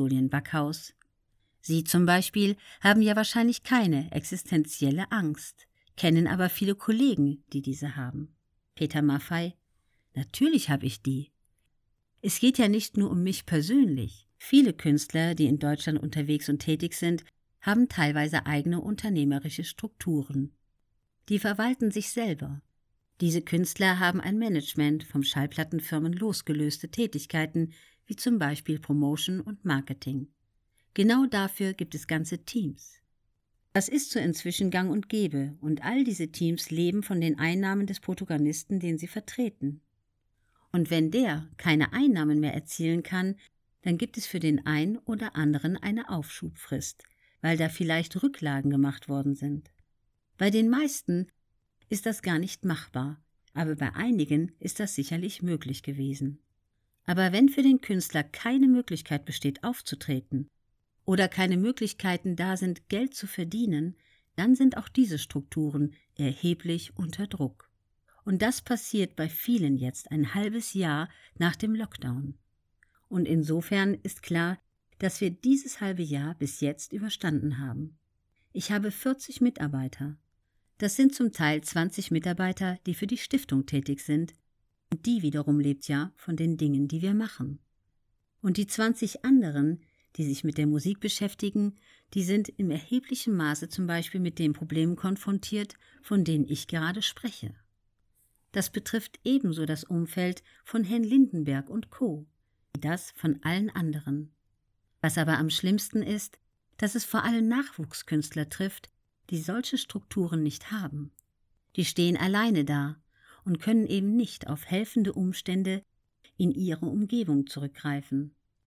Julian Backhaus. Sie zum Beispiel haben ja wahrscheinlich keine existenzielle Angst, kennen aber viele Kollegen, die diese haben. Peter Maffei Natürlich habe ich die. Es geht ja nicht nur um mich persönlich. Viele Künstler, die in Deutschland unterwegs und tätig sind, haben teilweise eigene unternehmerische Strukturen. Die verwalten sich selber. Diese Künstler haben ein Management vom Schallplattenfirmen losgelöste Tätigkeiten, wie zum Beispiel Promotion und Marketing. Genau dafür gibt es ganze Teams. Das ist so inzwischen gang und gäbe, und all diese Teams leben von den Einnahmen des Protagonisten, den sie vertreten. Und wenn der keine Einnahmen mehr erzielen kann, dann gibt es für den einen oder anderen eine Aufschubfrist, weil da vielleicht Rücklagen gemacht worden sind. Bei den meisten ist das gar nicht machbar, aber bei einigen ist das sicherlich möglich gewesen. Aber wenn für den Künstler keine Möglichkeit besteht, aufzutreten, oder keine Möglichkeiten da sind, Geld zu verdienen, dann sind auch diese Strukturen erheblich unter Druck. Und das passiert bei vielen jetzt ein halbes Jahr nach dem Lockdown. Und insofern ist klar, dass wir dieses halbe Jahr bis jetzt überstanden haben. Ich habe 40 Mitarbeiter. Das sind zum Teil 20 Mitarbeiter, die für die Stiftung tätig sind, und die wiederum lebt ja von den Dingen, die wir machen. Und die 20 anderen, die sich mit der Musik beschäftigen, die sind im erheblichen Maße zum Beispiel mit den Problemen konfrontiert, von denen ich gerade spreche. Das betrifft ebenso das Umfeld von Herrn Lindenberg und Co., wie das von allen anderen. Was aber am schlimmsten ist, dass es vor allem Nachwuchskünstler trifft, die solche Strukturen nicht haben. Die stehen alleine da und können eben nicht auf helfende Umstände in ihre Umgebung zurückgreifen.